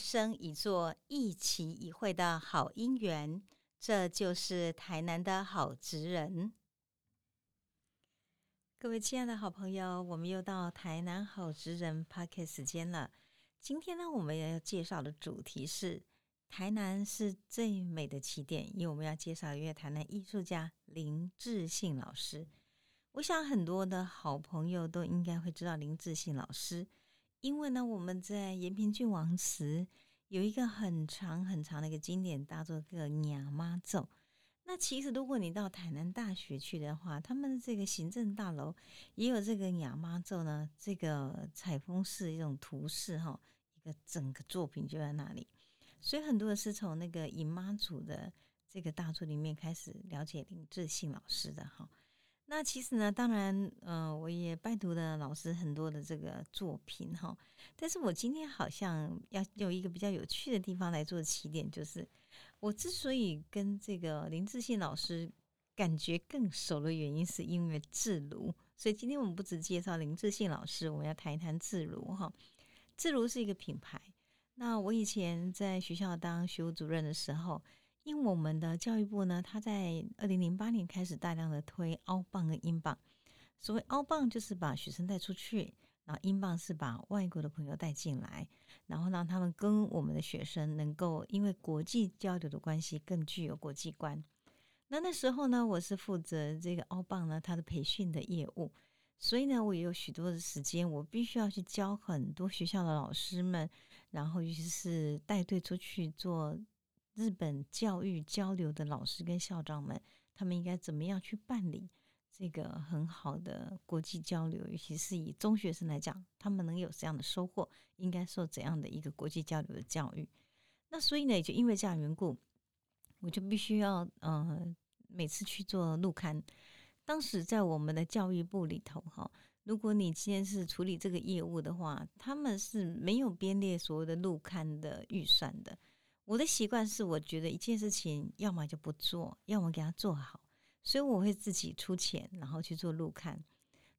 生一座一期一会的好姻缘。这就是台南的好职人。各位亲爱的好朋友，我们又到台南好职人 p a r k 时间了。今天呢，我们要介绍的主题是台南是最美的起点，因为我们要介绍一位台南艺术家林志信老师。我想很多的好朋友都应该会知道林志信老师，因为呢，我们在延平郡王祠有一个很长很长的一个经典大作，个娘妈咒。那其实如果你到台南大学去的话，他们这个行政大楼也有这个娘妈咒呢，这个采风式一种图示哈，一个整个作品就在那里。所以很多人是从那个姨妈祖的这个大作里面开始了解林志信老师的哈。那其实呢，当然，嗯，我也拜读了老师很多的这个作品哈。但是我今天好像要有一个比较有趣的地方来做起点，就是我之所以跟这个林志信老师感觉更熟的原因，是因为自如。所以今天我们不只介绍林志信老师，我们要谈一谈自如哈。自如是一个品牌。那我以前在学校当学务主任的时候。因为我们的教育部呢，他在二零零八年开始大量的推澳棒跟英镑。所谓澳棒就是把学生带出去，然后英镑是把外国的朋友带进来，然后让他们跟我们的学生能够因为国际交流的关系更具有国际观。那那时候呢，我是负责这个澳棒呢它的培训的业务，所以呢，我也有许多的时间，我必须要去教很多学校的老师们，然后尤其是带队出去做。日本教育交流的老师跟校长们，他们应该怎么样去办理这个很好的国际交流？尤其是以中学生来讲，他们能有这样的收获，应该受怎样的一个国际交流的教育？那所以呢，也就因为这样缘故，我就必须要呃每次去做录刊。当时在我们的教育部里头，哈，如果你今天是处理这个业务的话，他们是没有编列所有的录刊的预算的。我的习惯是，我觉得一件事情要么就不做，要么给他做好，所以我会自己出钱，然后去做路看。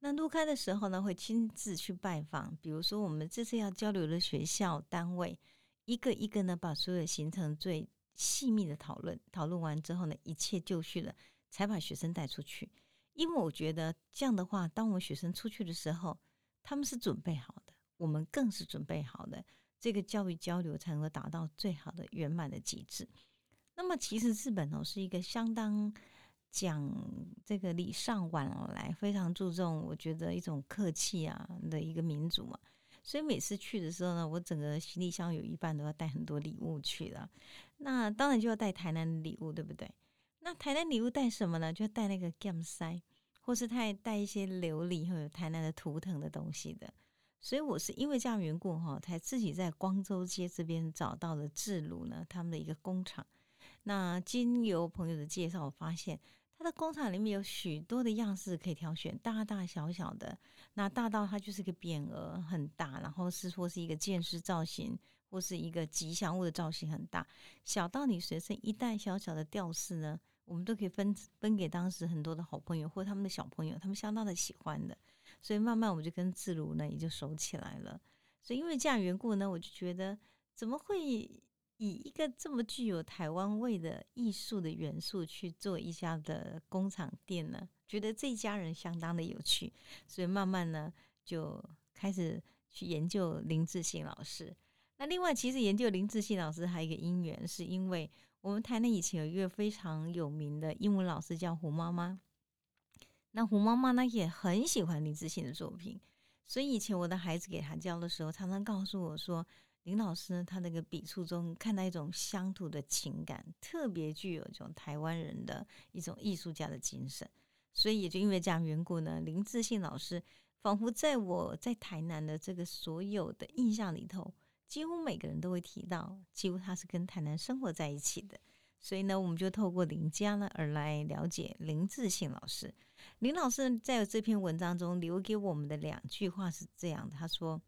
那录刊的时候呢，会亲自去拜访，比如说我们这次要交流的学校单位，一个一个呢，把所有行程最细密的讨论，讨论完之后呢，一切就绪了，才把学生带出去。因为我觉得这样的话，当我们学生出去的时候，他们是准备好的，我们更是准备好的。这个教育交流才能够达到最好的圆满的极致。那么，其实日本哦是一个相当讲这个礼尚往来，非常注重我觉得一种客气啊的一个民族嘛。所以每次去的时候呢，我整个行李箱有一半都要带很多礼物去了。那当然就要带台南的礼物，对不对？那台南礼物带什么呢？就带那个 gam 塞，或是带带一些琉璃或者台南的图腾的东西的。所以我是因为这样缘故哈，才自己在光州街这边找到了智鲁呢他们的一个工厂。那经由朋友的介绍，我发现他的工厂里面有许多的样式可以挑选，大大小小的。那大到它就是个匾额很大，然后是说是一个剑士造型，或是一个吉祥物的造型很大；小到你随身一袋小小的吊饰呢，我们都可以分分给当时很多的好朋友或他们的小朋友，他们相当的喜欢的。所以慢慢我们就跟自如呢也就熟起来了。所以因为这样缘故呢，我就觉得怎么会以一个这么具有台湾味的艺术的元素去做一家的工厂店呢？觉得这一家人相当的有趣，所以慢慢呢就开始去研究林志信老师。那另外其实研究林志信老师还有一个因缘，是因为我们台南以前有一个非常有名的英文老师叫胡妈妈。那胡妈妈呢也很喜欢林志信的作品，所以以前我的孩子给他教的时候，常常告诉我说，林老师呢他那个笔触中看到一种乡土的情感，特别具有一种台湾人的一种艺术家的精神。所以也就因为这样缘故呢，林志信老师仿佛在我在台南的这个所有的印象里头，几乎每个人都会提到，几乎他是跟台南生活在一起的。所以呢，我们就透过林家呢而来了解林志信老师。林老师在这篇文章中留给我们的两句话是这样的：他说，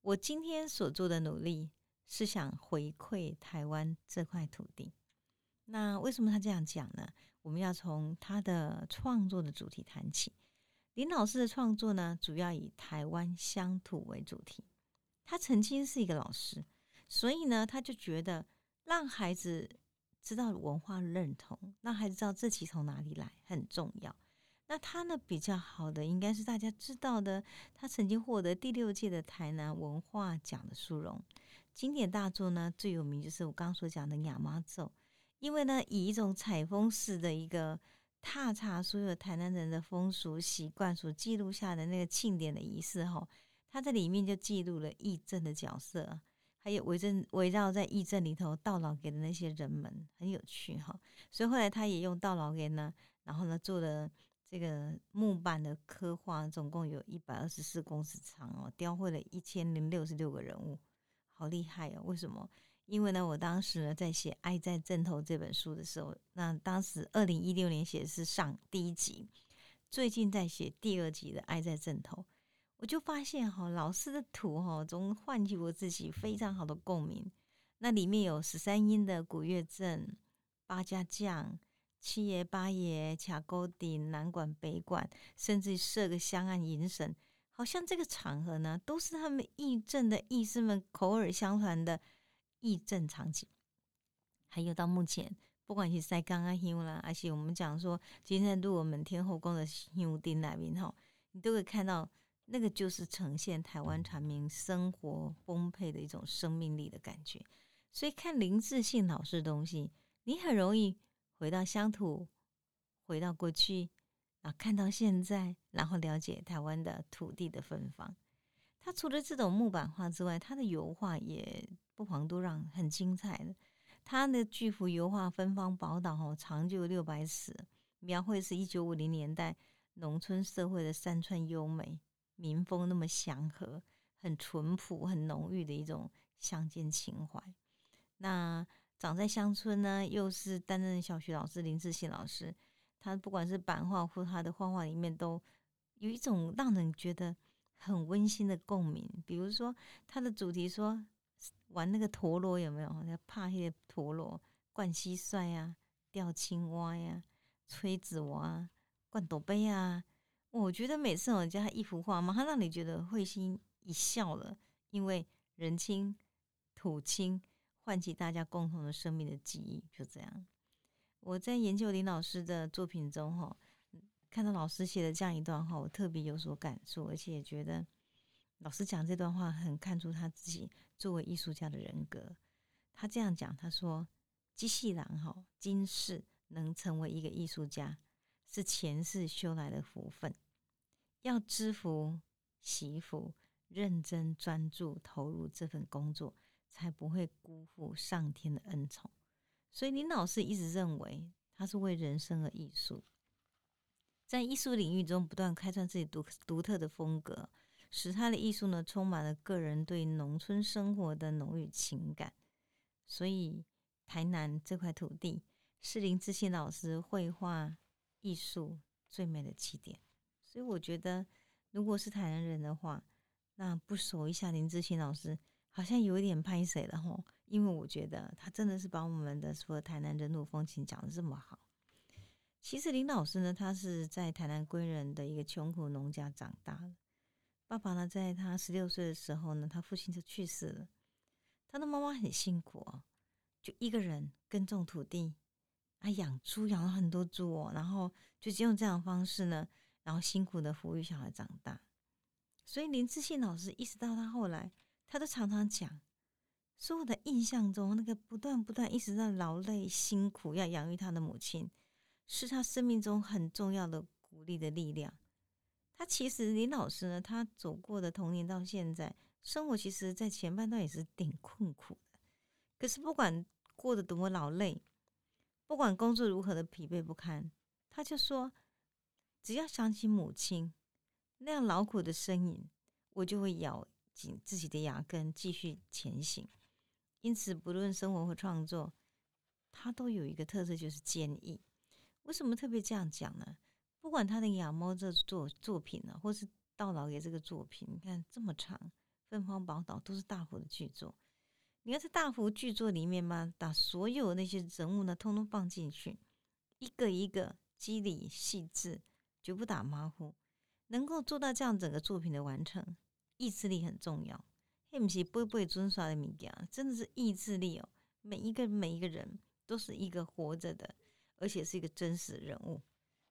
我今天所做的努力是想回馈台湾这块土地。那为什么他这样讲呢？我们要从他的创作的主题谈起。林老师的创作呢，主要以台湾乡土为主题。他曾经是一个老师，所以呢，他就觉得让孩子知道文化认同，让孩子知道自己从哪里来很重要。那他呢比较好的，应该是大家知道的，他曾经获得第六届的台南文化奖的殊荣。经典大作呢最有名就是我刚刚所讲的《亚妈咒》，因为呢以一种采风式的一个踏查所有台南人的风俗习惯所记录下的那个庆典的仪式哈，他在里面就记录了义正的角色，还有围正围绕在义正里头到老给的那些人们，很有趣哈。所以后来他也用到老给呢，然后呢做了。这个木板的刻画总共有一百二十四公尺长哦，雕绘了一千零六十六个人物，好厉害哦！为什么？因为呢，我当时呢在写《爱在正头》这本书的时候，那当时二零一六年写的是上第一集，最近在写第二集的《爱在正头》，我就发现哈，老师的图哈，总唤起我自己非常好的共鸣。那里面有十三音的古乐阵、八家将。七爷八爷卡沟顶南管北管，甚至设个香案迎神，好像这个场合呢，都是他们义正的义士们口耳相传的义正场景。还有到目前，不管是在刚刚修啦，而且我们讲说今天入我们天后宫的修丁那边哈，你都会看到那个就是呈现台湾传民生活丰沛的一种生命力的感觉。所以看林志信老师的东西，你很容易。回到乡土，回到过去，啊，看到现在，然后了解台湾的土地的芬芳。它除了这种木板画之外，它的油画也不遑多让，很精彩的。它的巨幅油画《芬芳宝岛》哦，长就六百尺，描绘是一九五零年代农村社会的山川优美，民风那么祥和，很淳朴、很浓郁的一种乡间情怀。那。长在乡村呢，又是担任小学老师林志信老师，他不管是版画或他的画画里面，都有一种让人觉得很温馨的共鸣。比如说他的主题说玩那个陀螺有没有？要怕那些陀螺，灌蟋蟀呀，钓青蛙呀，吹纸娃，灌斗杯啊。我觉得每次我家一幅画，马上让你觉得会心一笑了，因为人亲土亲。唤起大家共同的生命的记忆，就这样。我在研究林老师的作品中，哈，看到老师写的这样一段话，我特别有所感触，而且也觉得老师讲这段话很看出他自己作为艺术家的人格。他这样讲，他说：“机器人哈，今世能成为一个艺术家，是前世修来的福分。要知福、惜福、认真专注投入这份工作。”才不会辜负上天的恩宠，所以林老师一直认为他是为人生而艺术，在艺术领域中不断开创自己独独特的风格，使他的艺术呢充满了个人对农村生活的浓郁情感。所以台南这块土地是林志信老师绘画艺术最美的起点。所以我觉得，如果是台南人的话，那不熟一下林志信老师。好像有一点拍谁了吼，因为我觉得他真的是把我们的说台南人土风情讲的这么好。其实林老师呢，他是在台南归仁的一个穷苦农家长大的。爸爸呢，在他十六岁的时候呢，他父亲就去世了。他的妈妈很辛苦哦，就一个人耕种土地，啊，养猪养了很多猪哦，然后就用这样的方式呢，然后辛苦的抚育小孩长大。所以林志信老师一直到他后来。他都常常讲，说我的印象中，那个不断不断一直在劳累辛苦要养育他的母亲，是他生命中很重要的鼓励的力量。他其实林老师呢，他走过的童年到现在，生活其实在前半段也是挺困苦的。可是不管过得多么劳累，不管工作如何的疲惫不堪，他就说，只要想起母亲那样劳苦的身影，我就会咬。紧自己的牙根，继续前行。因此，不论生活或创作，他都有一个特色，就是坚毅。为什么特别这样讲呢？不管他的《养猫》这作作品呢，或是《到老爷》这个作品，你看这么长，《芬芳宝岛》都是大幅的巨作。你要在大幅巨作里面嘛，把所有那些人物呢，通通放进去，一个一个机理细致，绝不打马虎，能够做到这样整个作品的完成。意志力很重要，嘿，不是不会遵刷的物件，真的是意志力哦。每一个每一个人都是一个活着的，而且是一个真实人物。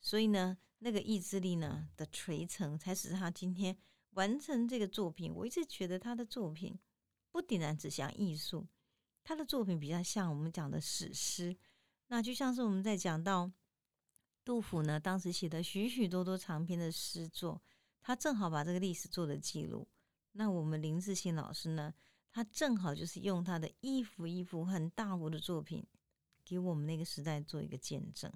所以呢，那个意志力呢的垂成，才使他今天完成这个作品。我一直觉得他的作品不仅然只像艺术，他的作品比较像我们讲的史诗。那就像是我们在讲到杜甫呢，当时写的许许多多长篇的诗作，他正好把这个历史做了记录。那我们林志信老师呢，他正好就是用他的一幅一幅很大幅的作品，给我们那个时代做一个见证。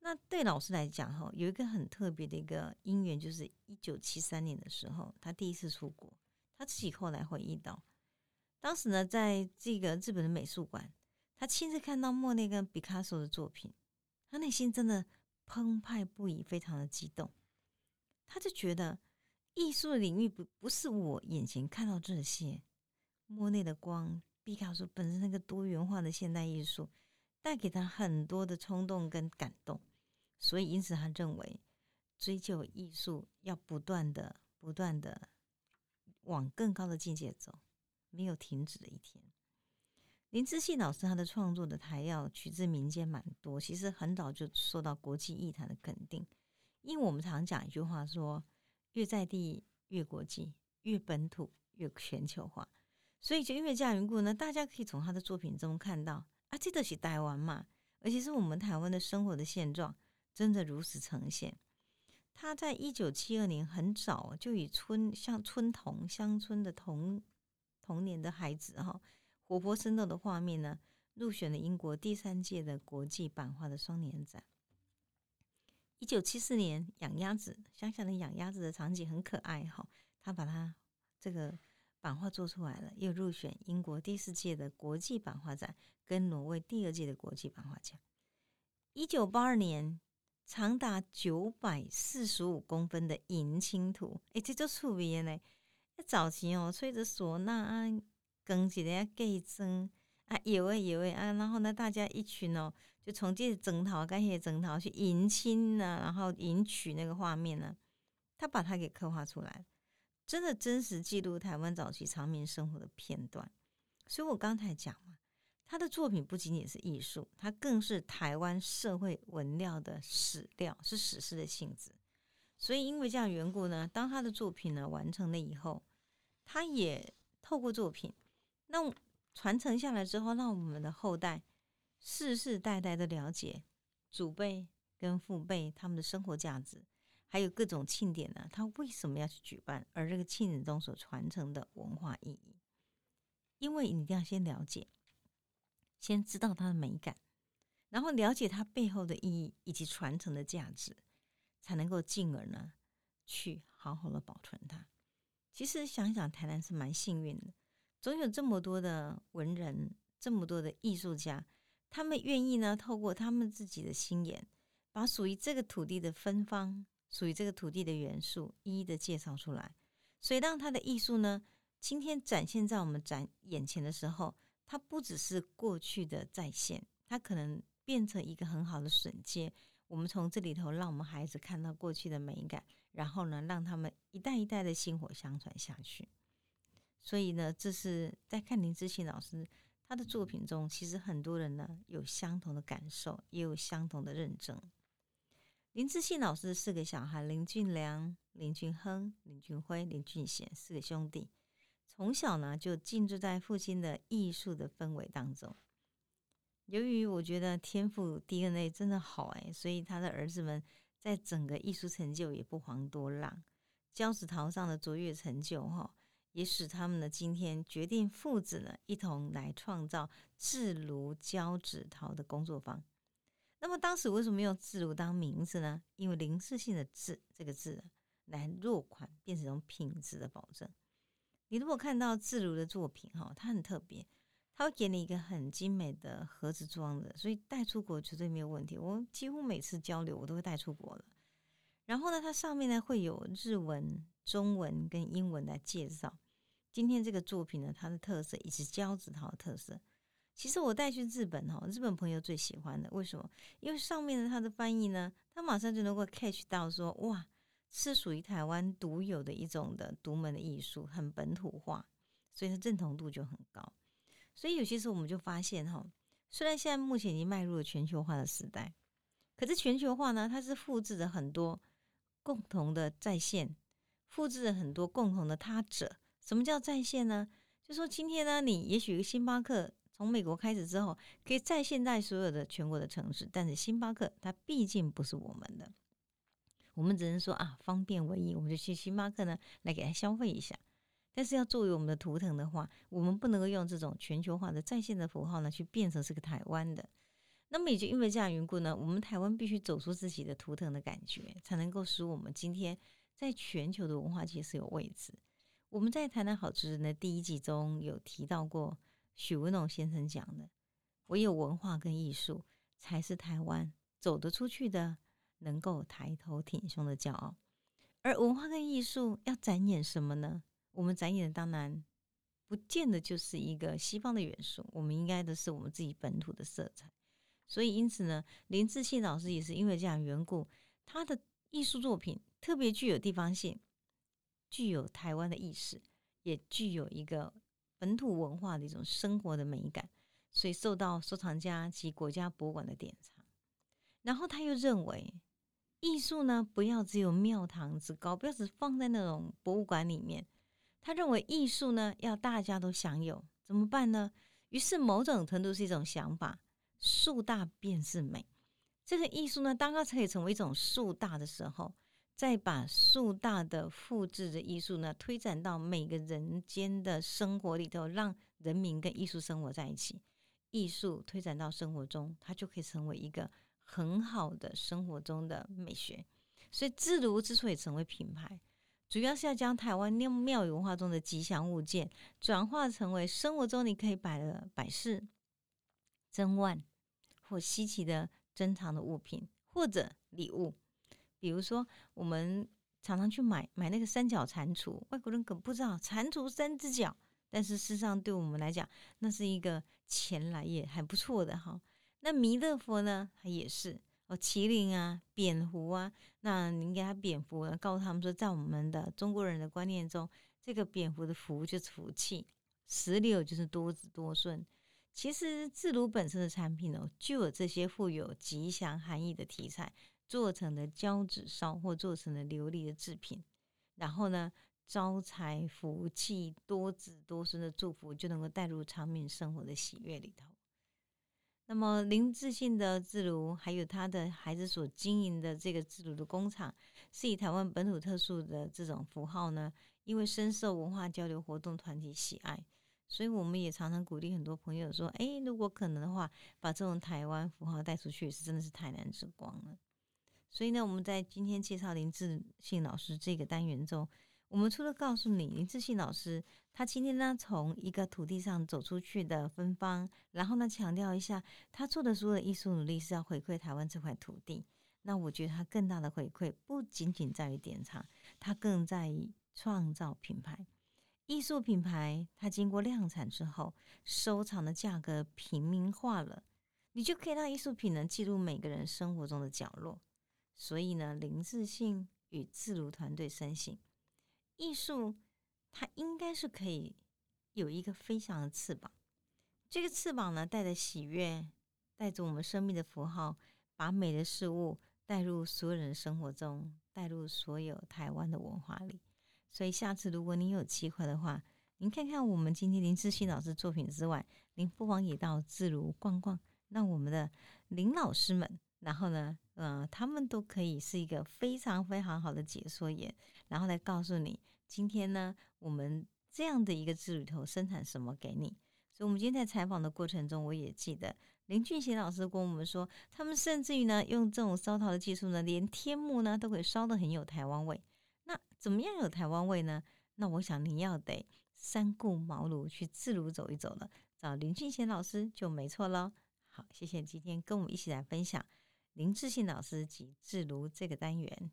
那对老师来讲，哈，有一个很特别的一个因缘，就是一九七三年的时候，他第一次出国，他自己后来回忆到，当时呢，在这个日本的美术馆。他亲自看到莫内跟毕卡索的作品，他内心真的澎湃不已，非常的激动。他就觉得艺术的领域不不是我眼前看到这些，莫内的光，毕卡索本身那个多元化的现代艺术，带给他很多的冲动跟感动。所以因此他认为，追求艺术要不断的、不断的往更高的境界走，没有停止的一天。林志信老师他的创作的台要取自民间蛮多，其实很早就受到国际艺坛的肯定。因为我们常讲一句话说，越在地越国际，越本土越全球化。所以就因为这样缘故呢，大家可以从他的作品中看到啊，这都是台湾嘛，而且是我们台湾的生活的现状，真的如此呈现。他在一九七二年很早就以村像村童乡村的童童年的孩子哈。活泼生动的画面呢，入选了英国第三届的国际版画的双年展。一九七四年，养鸭子，乡下的养鸭子的场景很可爱哈，他把它这个版画做出来了，又入选英国第四届的国际版画展，跟挪威第二届的国际版画奖。一九八二年，长达九百四十五公分的银青图，哎，这就出名呢。早期哦，吹着唢呐啊。跟起来给蒸啊，有诶有诶啊，然后呢，大家一群哦，就从这征讨，感谢征讨去迎亲呢，然后迎娶那个画面呢，他把它给刻画出来，真的真实记录台湾早期长民生活的片段。所以我刚才讲嘛，他的作品不仅仅是艺术，它更是台湾社会文料的史料，是史诗的性质。所以因为这样缘故呢，当他的作品呢完成了以后，他也透过作品。那传承下来之后，让我们的后代世世代代都了解祖辈跟父辈他们的生活价值，还有各种庆典呢，他为什么要去举办？而这个庆典中所传承的文化意义，因为你一定要先了解，先知道它的美感，然后了解它背后的意义以及传承的价值，才能够进而呢去好好的保存它。其实想想，台南是蛮幸运的。总有这么多的文人，这么多的艺术家，他们愿意呢，透过他们自己的心眼，把属于这个土地的芬芳，属于这个土地的元素，一一的介绍出来。所以，让他的艺术呢，今天展现在我们展眼前的时候，它不只是过去的再现，它可能变成一个很好的瞬间。我们从这里头，让我们孩子看到过去的美感，然后呢，让他们一代一代的薪火相传下去。所以呢，这是在看林志信老师他的作品中，其实很多人呢有相同的感受，也有相同的认证。林志信老师四个小孩：林俊良、林俊亨、林俊辉、林俊贤四个兄弟，从小呢就浸住在父亲的艺术的氛围当中。由于我觉得天赋 DNA 真的好哎，所以他的儿子们在整个艺术成就也不遑多让，胶纸陶上的卓越成就哈。也使他们呢，今天决定父子呢一同来创造制炉胶纸陶的工作坊。那么当时为什么用制炉当名字呢？因为临时性的“制”这个字来落款，变成一种品质的保证。你如果看到制炉的作品哈，它很特别，它会给你一个很精美的盒子装的，所以带出国绝对没有问题。我几乎每次交流，我都会带出国了。然后呢，它上面呢会有日文、中文跟英文来介绍。今天这个作品呢，它的特色以及胶纸陶的特色，其实我带去日本哈，日本朋友最喜欢的，为什么？因为上面的它的翻译呢，他马上就能够 catch 到说，哇，是属于台湾独有的一种的独门的艺术，很本土化，所以它认同度就很高。所以有些时候我们就发现哈，虽然现在目前已经迈入了全球化的时代，可是全球化呢，它是复制着很多共同的在线，复制了很多共同的他者。什么叫在线呢？就说今天呢，你也许星巴克从美国开始之后，可以在线在所有的全国的城市，但是星巴克它毕竟不是我们的，我们只能说啊，方便为宜，我们就去星巴克呢来给它消费一下。但是要作为我们的图腾的话，我们不能够用这种全球化的在线的符号呢，去变成是个台湾的。那么也就因为这样缘故呢，我们台湾必须走出自己的图腾的感觉，才能够使我们今天在全球的文化界是有位置。我们在台南好吃人的第一集中有提到过，许文龙先生讲的，唯有文化跟艺术才是台湾走得出去的，能够抬头挺胸的骄傲。而文化跟艺术要展演什么呢？我们展演的当然不见得就是一个西方的元素，我们应该的是我们自己本土的色彩。所以因此呢，林志信老师也是因为这样缘故，他的艺术作品特别具有地方性，具有台湾的意识，也具有一个本土文化的一种生活的美感，所以受到收藏家及国家博物馆的典藏。然后他又认为，艺术呢不要只有庙堂之高，不要只放在那种博物馆里面。他认为艺术呢要大家都享有，怎么办呢？于是某种程度是一种想法：树大便是美。这个艺术呢，当它可以成为一种树大的时候，再把树大的复制的艺术呢，推展到每个人间的生活里头，让人民跟艺术生活在一起。艺术推展到生活中，它就可以成为一个很好的生活中的美学。所以，自如之所以成为品牌。主要是要将台湾庙宇文化中的吉祥物件转化成为生活中你可以摆的摆饰、珍玩或稀奇的珍藏的物品，或者礼物。比如说，我们常常去买买那个三角蟾蜍，外国人可不知道蟾蜍三只脚，但是事实上对我们来讲，那是一个钱来也还不错的哈。那弥勒佛呢，他也是哦。麒麟啊，蝙蝠啊，那您给他蝙蝠，告诉他们说，在我们的中国人的观念中，这个蝙蝠的福就是福气，石榴就是多子多孙。其实自如本身的产品哦，就有这些富有吉祥含义的题材做成的胶纸烧或做成的琉璃的制品，然后呢，招财福气、多子多孙的祝福就能够带入长命生活的喜悦里头。那么林志信的自如，还有他的孩子所经营的这个自如的工厂，是以台湾本土特殊的这种符号呢，因为深受文化交流活动团体喜爱，所以我们也常常鼓励很多朋友说：，哎，如果可能的话，把这种台湾符号带出去，是真的是台南之光了。所以呢，我们在今天介绍林志信老师这个单元中。我们除了告诉你林志信老师，他今天呢从一个土地上走出去的芬芳，然后呢强调一下他做的所有的艺术努力是要回馈台湾这块土地。那我觉得他更大的回馈不仅仅在于典藏，他更在于创造品牌。艺术品牌它经过量产之后，收藏的价格平民化了，你就可以让艺术品能记录每个人生活中的角落。所以呢，林志信与自如团队深信。艺术，它应该是可以有一个飞翔的翅膀。这个翅膀呢，带着喜悦，带着我们生命的符号，把美的事物带入所有人生活中，带入所有台湾的文化里。所以，下次如果您有机会的话，您看看我们今天林志新老师作品之外，您不妨也到自如逛逛，让我们的林老师们，然后呢，呃，他们都可以是一个非常非常好的解说员，然后来告诉你。今天呢，我们这样的一个字里头生产什么给你？所以，我们今天在采访的过程中，我也记得林俊贤老师跟我们说，他们甚至于呢，用这种烧陶的技术呢，连天幕呢都可以烧的很有台湾味。那怎么样有台湾味呢？那我想你要得三顾茅庐去自如走一走了，找林俊贤老师就没错了。好，谢谢今天跟我们一起来分享林志信老师及自如这个单元。